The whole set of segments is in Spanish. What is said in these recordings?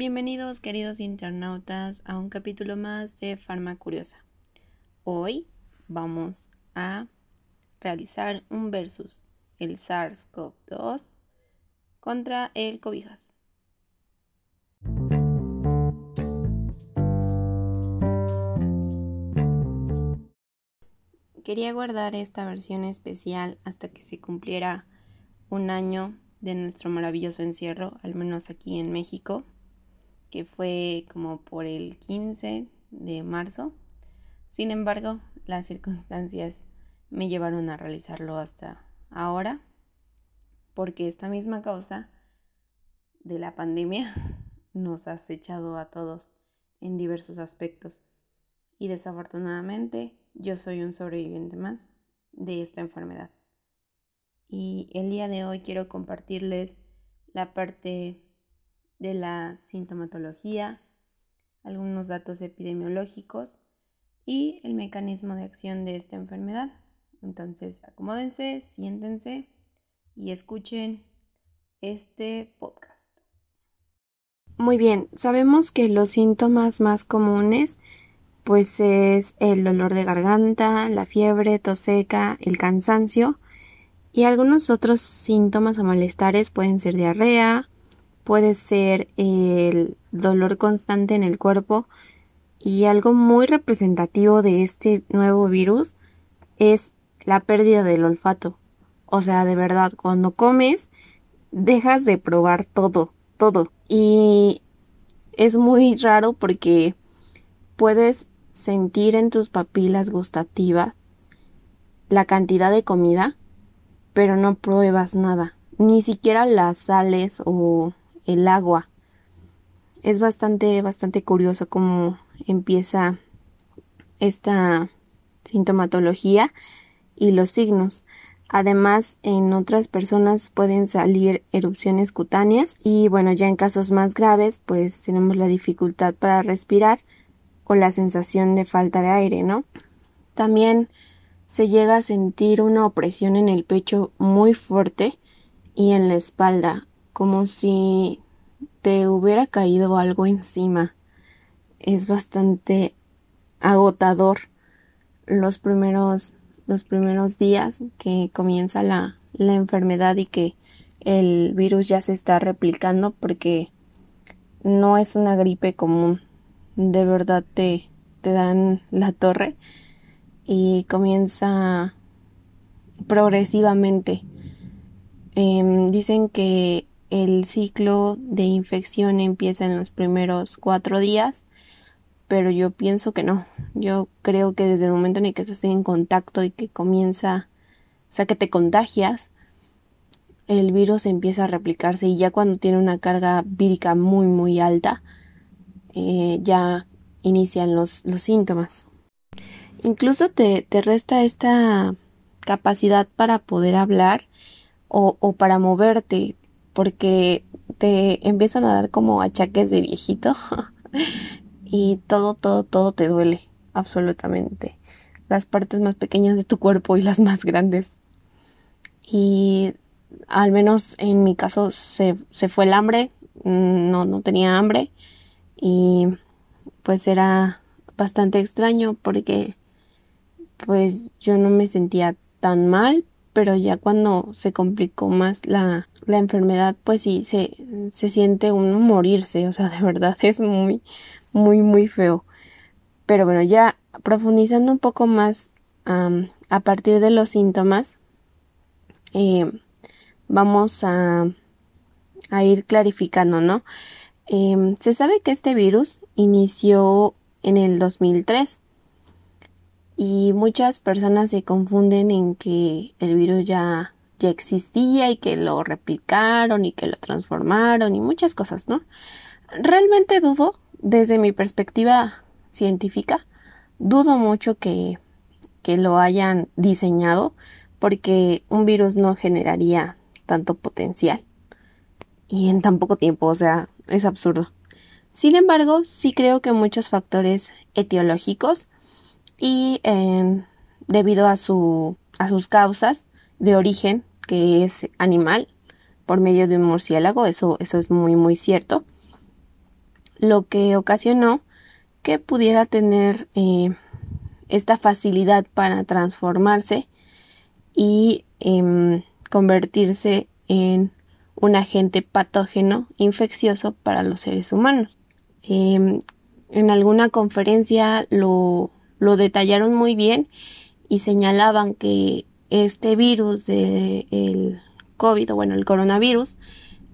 Bienvenidos queridos internautas a un capítulo más de Farma Curiosa. Hoy vamos a realizar un versus el SARS-CoV-2 contra el Cobijas. Quería guardar esta versión especial hasta que se cumpliera un año de nuestro maravilloso encierro, al menos aquí en México que fue como por el 15 de marzo. Sin embargo, las circunstancias me llevaron a realizarlo hasta ahora, porque esta misma causa de la pandemia nos ha acechado a todos en diversos aspectos. Y desafortunadamente yo soy un sobreviviente más de esta enfermedad. Y el día de hoy quiero compartirles la parte de la sintomatología, algunos datos epidemiológicos y el mecanismo de acción de esta enfermedad. Entonces, acomódense, siéntense y escuchen este podcast. Muy bien, sabemos que los síntomas más comunes pues es el dolor de garganta, la fiebre, tos seca, el cansancio y algunos otros síntomas o malestares pueden ser diarrea, puede ser el dolor constante en el cuerpo y algo muy representativo de este nuevo virus es la pérdida del olfato. O sea, de verdad, cuando comes, dejas de probar todo, todo. Y es muy raro porque puedes sentir en tus papilas gustativas la cantidad de comida, pero no pruebas nada. Ni siquiera las sales o el agua. Es bastante, bastante curioso cómo empieza esta sintomatología y los signos. Además, en otras personas pueden salir erupciones cutáneas y bueno, ya en casos más graves, pues tenemos la dificultad para respirar o la sensación de falta de aire, ¿no? También se llega a sentir una opresión en el pecho muy fuerte y en la espalda, como si te hubiera caído algo encima. Es bastante agotador los primeros los primeros días que comienza la, la enfermedad y que el virus ya se está replicando porque no es una gripe común. De verdad te, te dan la torre y comienza progresivamente. Em, dicen que el ciclo de infección empieza en los primeros cuatro días, pero yo pienso que no. Yo creo que desde el momento en el que estás en contacto y que comienza, o sea, que te contagias, el virus empieza a replicarse y ya cuando tiene una carga vírica muy, muy alta, eh, ya inician los, los síntomas. Incluso te, te resta esta capacidad para poder hablar o, o para moverte, porque te empiezan a dar como achaques de viejito y todo, todo, todo te duele, absolutamente. Las partes más pequeñas de tu cuerpo y las más grandes. Y al menos en mi caso se, se fue el hambre, no, no tenía hambre y pues era bastante extraño porque pues yo no me sentía tan mal, pero ya cuando se complicó más la, la enfermedad, pues sí, se, se siente uno morirse, o sea, de verdad es muy, muy, muy feo. Pero bueno, ya profundizando un poco más a partir de los síntomas, eh, vamos a, a, ir clarificando, ¿no? Eh, se sabe que este virus inició en el 2003 y muchas personas se confunden en que el virus ya, ya existía y que lo replicaron y que lo transformaron y muchas cosas, ¿no? Realmente dudo, desde mi perspectiva científica, dudo mucho que, que lo hayan diseñado porque un virus no generaría tanto potencial y en tan poco tiempo, o sea, es absurdo. Sin embargo, sí creo que muchos factores etiológicos y em, debido a, su, a sus causas de origen, que es animal, por medio de un murciélago, eso, eso es muy muy cierto. lo que ocasionó que pudiera tener eh, esta facilidad para transformarse y em, convertirse en un agente patógeno infeccioso para los seres humanos. Em, en alguna conferencia lo, lo, detallaron muy bien y señalaban que este virus del COVID, o bueno, el coronavirus,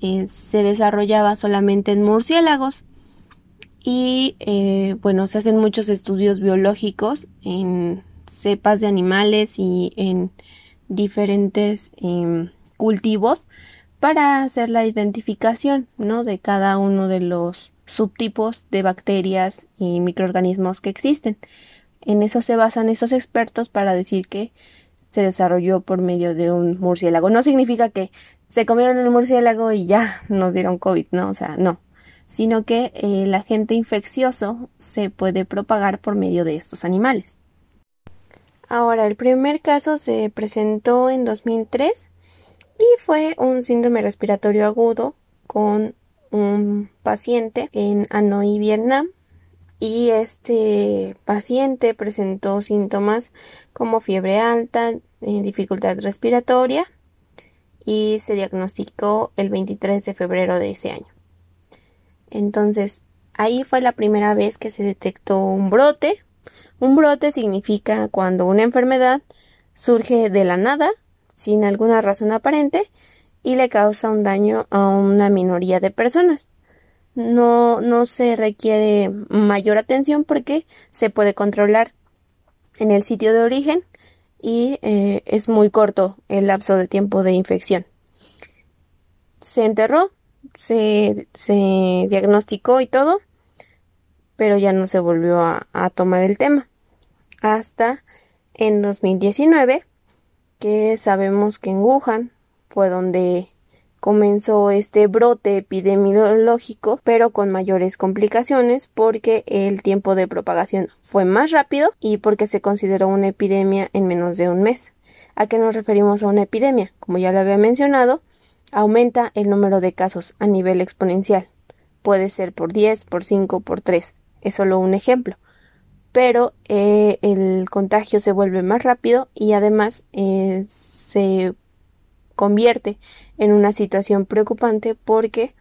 eh, se desarrollaba solamente en murciélagos y eh, bueno, se hacen muchos estudios biológicos en cepas de animales y en diferentes em, cultivos para hacer la identificación ¿no? de cada uno de los subtipos de bacterias y microorganismos que existen. En eso se basan esos expertos para decir que se desarrolló por medio de un murciélago. No significa que se comieron el murciélago y ya nos dieron COVID, ¿no? O sea, no. Sino que el agente infeccioso se puede propagar por medio de estos animales. Ahora, el primer caso se presentó en 2003 y fue un síndrome respiratorio agudo con un paciente en Hanoi, Vietnam. Y este paciente presentó síntomas como fiebre alta, eh, dificultad respiratoria y se diagnosticó el 23 de febrero de ese año. Entonces, ahí fue la primera vez que se detectó un brote. Un brote significa cuando una enfermedad surge de la nada sin alguna razón aparente y le causa un daño a una minoría de personas. No, no se requiere mayor atención porque se puede controlar en el sitio de origen y eh, es muy corto el lapso de tiempo de infección. Se enterró, se, se diagnosticó y todo, pero ya no se volvió a, a tomar el tema. Hasta en 2019 que sabemos que en Wuhan fue donde comenzó este brote epidemiológico, pero con mayores complicaciones porque el tiempo de propagación fue más rápido y porque se consideró una epidemia en menos de un mes. ¿A qué nos referimos a una epidemia? Como ya lo había mencionado, aumenta el número de casos a nivel exponencial. Puede ser por 10, por 5, por 3. Es solo un ejemplo pero eh, el contagio se vuelve más rápido y además eh, se convierte en una situación preocupante porque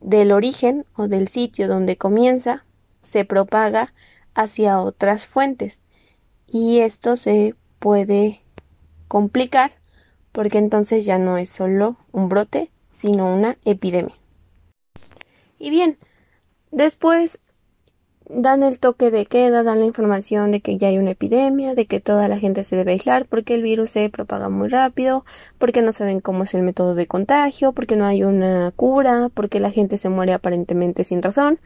del origen o del sitio donde comienza se propaga hacia otras fuentes y esto se puede complicar porque entonces ya no es solo un brote sino una epidemia. Y bien, después dan el toque de queda, dan la información de que ya hay una epidemia, de que toda la gente se debe aislar porque el virus se propaga muy rápido, porque no saben cómo es el método de contagio, porque no hay una cura, porque la gente se muere aparentemente sin razón.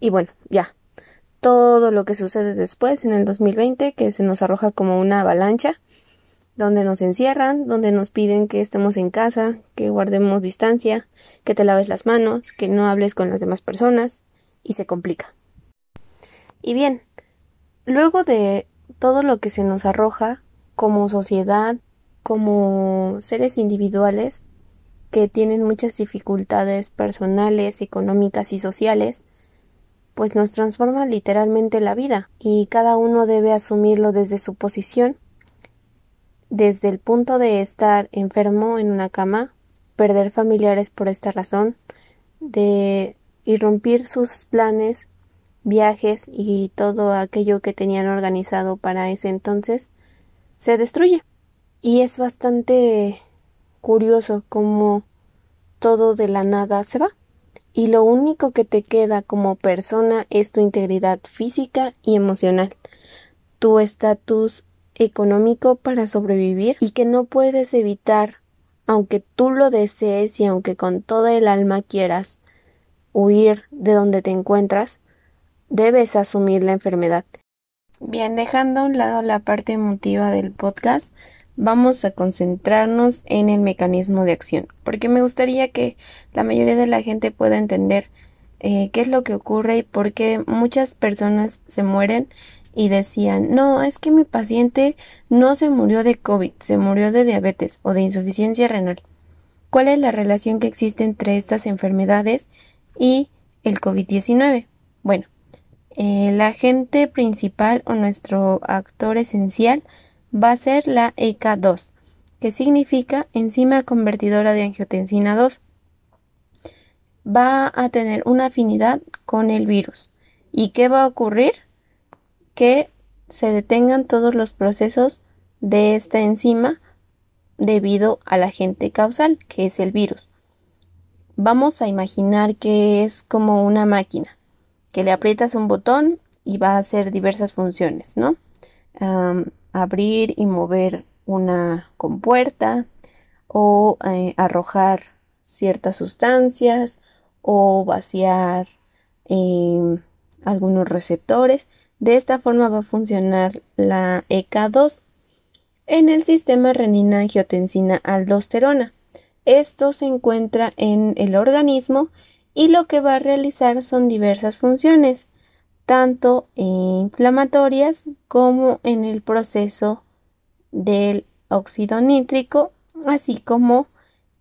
Y bueno, ya. Todo lo que sucede después en el 2020 que se nos arroja como una avalancha, donde nos encierran, donde nos piden que estemos en casa, que guardemos distancia, que te laves las manos, que no hables con las demás personas y se complica. Y bien, luego de todo lo que se nos arroja como sociedad, como seres individuales que tienen muchas dificultades personales, económicas y sociales, pues nos transforma literalmente la vida y cada uno debe asumirlo desde su posición, desde el punto de estar enfermo en una cama, perder familiares por esta razón, de irrumpir sus planes viajes y todo aquello que tenían organizado para ese entonces se destruye. Y es bastante curioso cómo todo de la nada se va. Y lo único que te queda como persona es tu integridad física y emocional, tu estatus económico para sobrevivir y que no puedes evitar, aunque tú lo desees y aunque con toda el alma quieras huir de donde te encuentras, debes asumir la enfermedad. Bien, dejando a un lado la parte emotiva del podcast, vamos a concentrarnos en el mecanismo de acción, porque me gustaría que la mayoría de la gente pueda entender eh, qué es lo que ocurre y por qué muchas personas se mueren y decían, no, es que mi paciente no se murió de COVID, se murió de diabetes o de insuficiencia renal. ¿Cuál es la relación que existe entre estas enfermedades y el COVID-19? Bueno, el agente principal o nuestro actor esencial va a ser la EK2, que significa enzima convertidora de angiotensina 2. Va a tener una afinidad con el virus. ¿Y qué va a ocurrir? Que se detengan todos los procesos de esta enzima debido al agente causal, que es el virus. Vamos a imaginar que es como una máquina, que le aprietas un botón y va a hacer diversas funciones, ¿no? abrir y mover una compuerta o eh, arrojar ciertas sustancias o vaciar em, algunos receptores. De esta forma va a funcionar la EK2 en el sistema renina-angiotensina-aldosterona. Esto se encuentra en el organismo y lo que va a realizar son diversas funciones, tanto inflamatorias como en el proceso del óxido nítrico, así como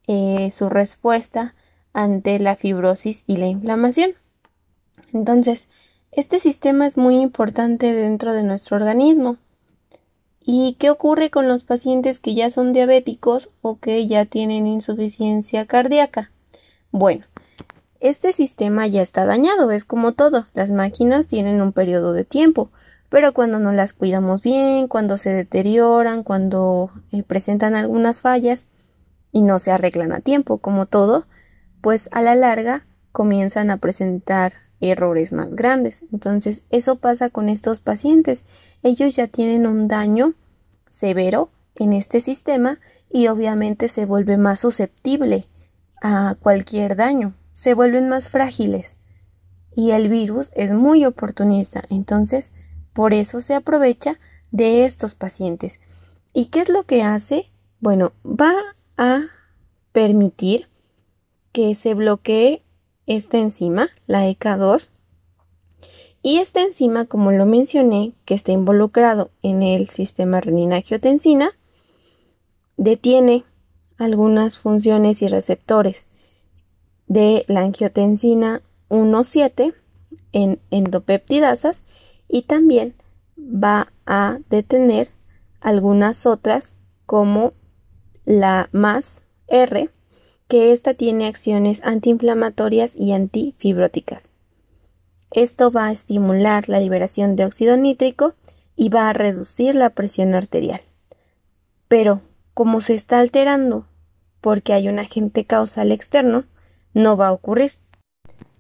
eh, su respuesta ante la fibrosis y la inflamación. Entonces, este sistema es muy importante dentro de nuestro organismo. ¿Y qué ocurre con los pacientes que ya son diabéticos o que ya tienen insuficiencia cardíaca? Bueno, este sistema ya está dañado, es como todo, las máquinas tienen un periodo de tiempo, pero cuando no las cuidamos bien, cuando se deterioran, cuando eh, presentan algunas fallas y no se arreglan a tiempo, como todo, pues a la larga comienzan a presentar errores más grandes. Entonces, eso pasa con estos pacientes. Ellos ya tienen un daño severo en este sistema y obviamente se vuelve más susceptible a cualquier daño se vuelven más frágiles y el virus es muy oportunista, entonces por eso se aprovecha de estos pacientes. ¿Y qué es lo que hace? Bueno, va a permitir que se bloquee esta enzima, la EK2, y esta enzima, como lo mencioné, que está involucrado en el sistema renina-angiotensina, detiene algunas funciones y receptores de la angiotensina 1,7 en endopeptidasas y también va a detener algunas otras como la más R, que esta tiene acciones antiinflamatorias y antifibróticas. Esto va a estimular la liberación de óxido nítrico y va a reducir la presión arterial. Pero, como se está alterando porque hay un agente causal externo, no va a ocurrir.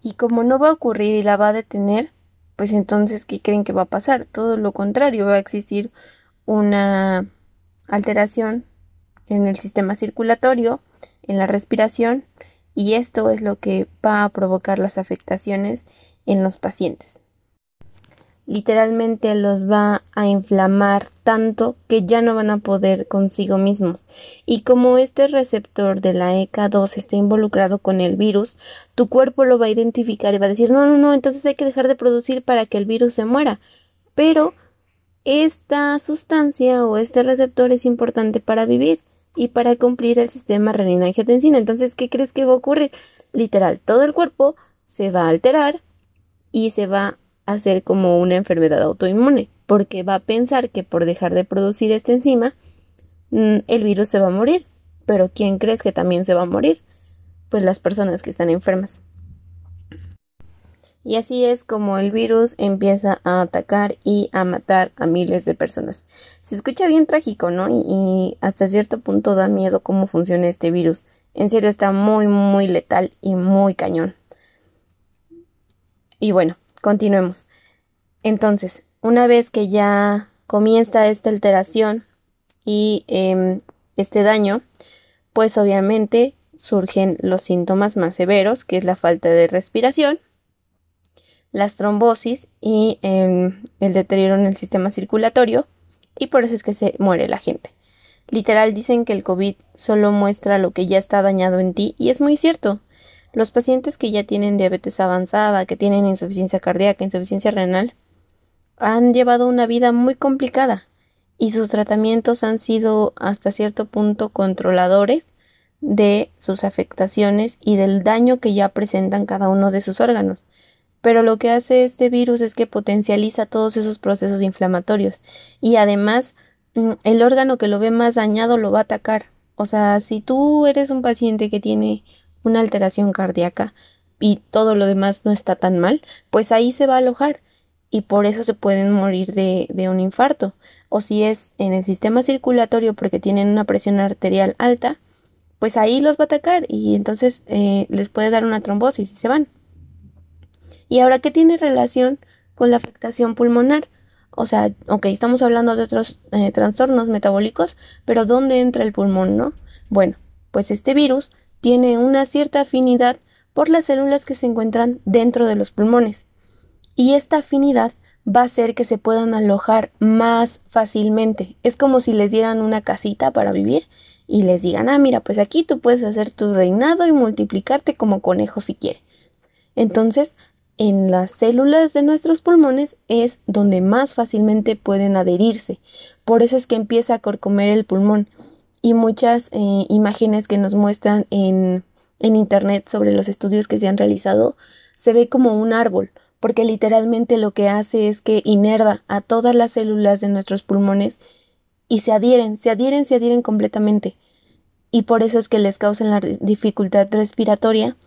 Y como no va a ocurrir y la va a detener, pues entonces, ¿qué creen que va a pasar? Todo lo contrario, va a existir una alteración en el sistema circulatorio, en la respiración, y esto es lo que va a provocar las afectaciones en los pacientes literalmente los va a inflamar tanto que ya no van a poder consigo mismos. Y como este receptor de la EK2 está involucrado con el virus, tu cuerpo lo va a identificar y va a decir no, no, no, entonces hay que dejar de producir para que el virus se muera. Pero esta sustancia o este receptor es importante para vivir y para cumplir el sistema renina-angiotensina. Entonces, ¿qué crees que va a ocurrir? Literal, todo el cuerpo se va a alterar y se va hacer como una enfermedad autoinmune, porque va a pensar que por dejar de producir esta enzima, mm, el virus se va a morir. Pero ¿quién crees que también se va a morir? Pues las personas que están enfermas. Y así es como el virus empieza a atacar y a matar a miles de personas. Se escucha bien trágico, ¿no? Y, y, hasta cierto punto da miedo cómo funciona este virus. En serio está muy, muy letal y muy cañón. Y bueno, Continuemos. Entonces, una vez que ya comienza esta alteración y em, este daño, pues obviamente surgen los síntomas más severos, que es la falta de respiración, las trombosis y em, el deterioro en el sistema circulatorio, y por eso es que se muere la gente. Literal dicen que el COVID solo muestra lo que ya está dañado en ti, y es muy cierto. Los pacientes que ya tienen diabetes avanzada, que tienen insuficiencia cardíaca, insuficiencia renal, han llevado una vida muy complicada y sus tratamientos han sido hasta cierto punto controladores de sus afectaciones y del daño que ya presentan cada uno de sus órganos. Pero lo que hace este virus es que potencializa todos esos procesos inflamatorios y además mm, el órgano que lo ve más dañado lo va a atacar. O sea, si tú eres un paciente que tiene una alteración cardíaca y todo lo demás no está tan mal, pues ahí se va a alojar y por eso se pueden morir de, de un infarto. O si es en el sistema circulatorio porque tienen una presión arterial alta, pues ahí los va a atacar y entonces eh, les puede dar una trombosis y se van. Y ahora, ¿qué tiene relación con la afectación pulmonar? O sea, ok, estamos hablando de otros eh, trastornos metabólicos, pero ¿dónde entra el pulmón, no? Bueno, pues este virus tiene una cierta afinidad por las células que se encuentran dentro de los pulmones. Y esta afinidad va a hacer que se puedan alojar más fácilmente. Es como si les dieran una casita para vivir y les digan, ah, mira, pues aquí tú puedes hacer tu reinado y multiplicarte como conejo si quieres. Entonces, en las células de nuestros pulmones es donde más fácilmente pueden adherirse. Por eso es que empieza a corcomer el pulmón. Y muchas eh, imágenes que nos muestran en, en Internet sobre los estudios que se han realizado se ve como un árbol, porque literalmente lo que hace es que inerva a todas las células de nuestros pulmones y se adhieren, se adhieren, se adhieren completamente. Y por eso es que les causan la dificultad respiratoria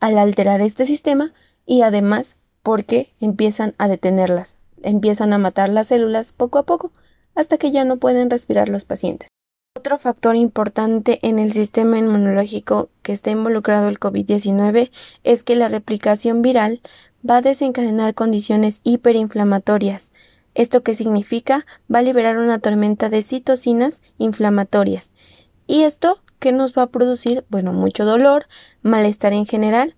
al alterar este sistema y además porque empiezan a detenerlas, empiezan a matar las células poco a poco hasta que ya no pueden respirar los pacientes. Otro factor importante en el sistema inmunológico que está involucrado el COVID-19 es que la replicación viral va a desencadenar condiciones hiperinflamatorias, ¿Esto qué significa? Va a liberar una tormenta de citocinas inflamatorias. ¿Y esto qué nos va a producir? Bueno, mucho dolor, malestar en general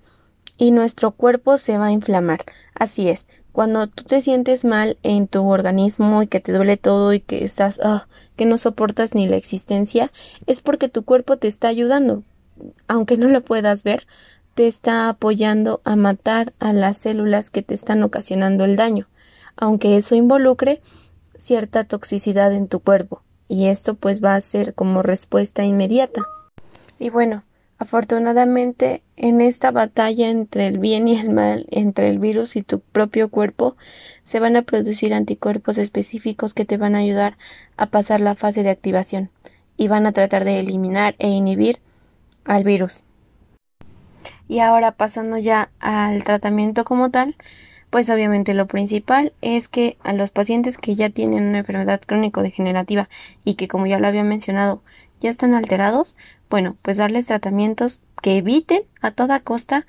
y nuestro cuerpo se va a inflamar. Así es, cuando tú te sientes mal en tu organismo y que te duele todo y que estás, ah, que no soportas ni la existencia, es porque tu cuerpo te está ayudando. Aunque no lo puedas ver, te está apoyando a matar a las células que te están ocasionando el daño aunque eso involucre cierta toxicidad en tu cuerpo, y esto pues va a ser como respuesta inmediata. Y bueno, afortunadamente en esta batalla entre el bien y el mal, entre el virus y tu propio cuerpo, se van a producir anticuerpos específicos que te van a ayudar a pasar la fase de activación y van a tratar de eliminar e inhibir al virus. Y ahora pasando ya al tratamiento como tal, pues obviamente lo principal es que a los pacientes que ya tienen una enfermedad crónico-degenerativa y que como ya lo había mencionado ya están alterados, bueno, pues darles tratamientos que eviten a toda costa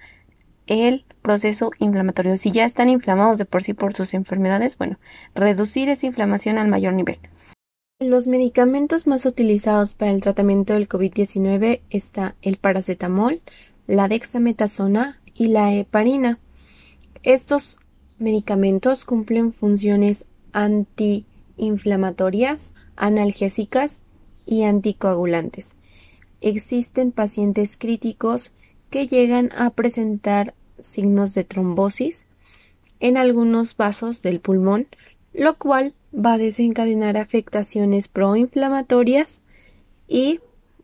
el proceso inflamatorio. Si ya están inflamados de por sí por sus enfermedades, bueno, reducir esa inflamación al mayor nivel. Los medicamentos más utilizados para el tratamiento del COVID-19 está el paracetamol, la dexametasona y la heparina. Estos medicamentos cumplen funciones antiinflamatorias, analgésicas y anticoagulantes. Existen pacientes críticos que llegan a presentar signos de trombosis en algunos vasos del pulmón, lo cual va a desencadenar afectaciones proinflamatorias y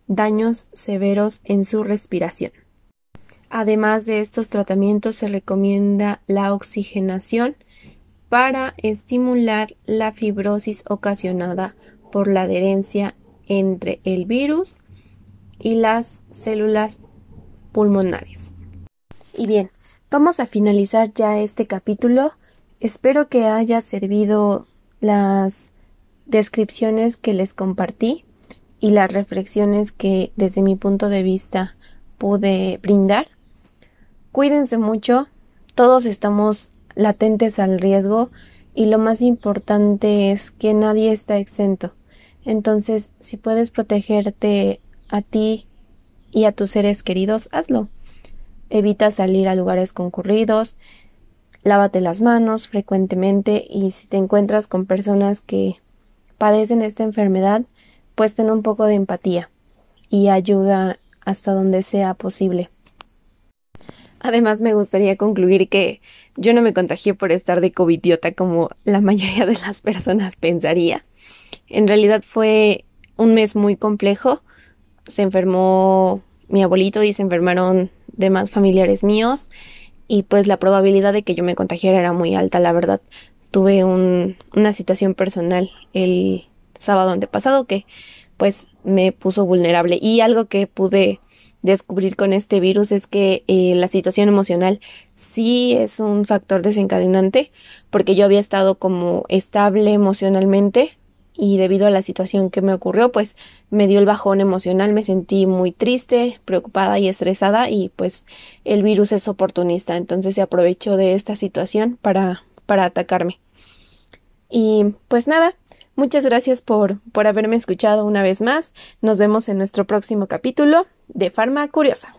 daños severos en su respiración. Además de estos tratamientos se recomienda la oxigenación para estimular la fibrosis ocasionada por la adherencia entre el virus y las células pulmonares. Y bien, vamos a finalizar ya este capítulo. Espero que haya servido las descripciones que les compartí y las reflexiones que desde mi punto de vista pude brindar. Cuídense mucho, todos estamos latentes al riesgo y lo más importante es que nadie está exento. Entonces, si puedes protegerte a ti y a tus seres queridos, hazlo. Evita salir a lugares concurridos, lávate las manos frecuentemente y si te encuentras con personas que padecen esta enfermedad, pues ten un poco de empatía y ayuda hasta donde sea posible. Además, me gustaría concluir que yo no me contagié por estar de covidiota como la mayoría de las personas pensaría. En realidad fue un mes muy complejo. Se enfermó mi abuelito y se enfermaron demás familiares míos y pues la probabilidad de que yo me contagiara era muy alta, la verdad. Tuve un, una situación personal el sábado antepasado que pues me puso vulnerable y algo que pude descubrir con este virus es que eh, la situación emocional sí es un factor desencadenante porque yo había estado como estable emocionalmente y debido a la situación que me ocurrió pues me dio el bajón emocional, me sentí muy triste, preocupada y estresada y pues el virus es oportunista, entonces se aprovechó de esta situación para para atacarme. Y pues nada, muchas gracias por por haberme escuchado una vez más. Nos vemos en nuestro próximo capítulo de Farma Curiosa.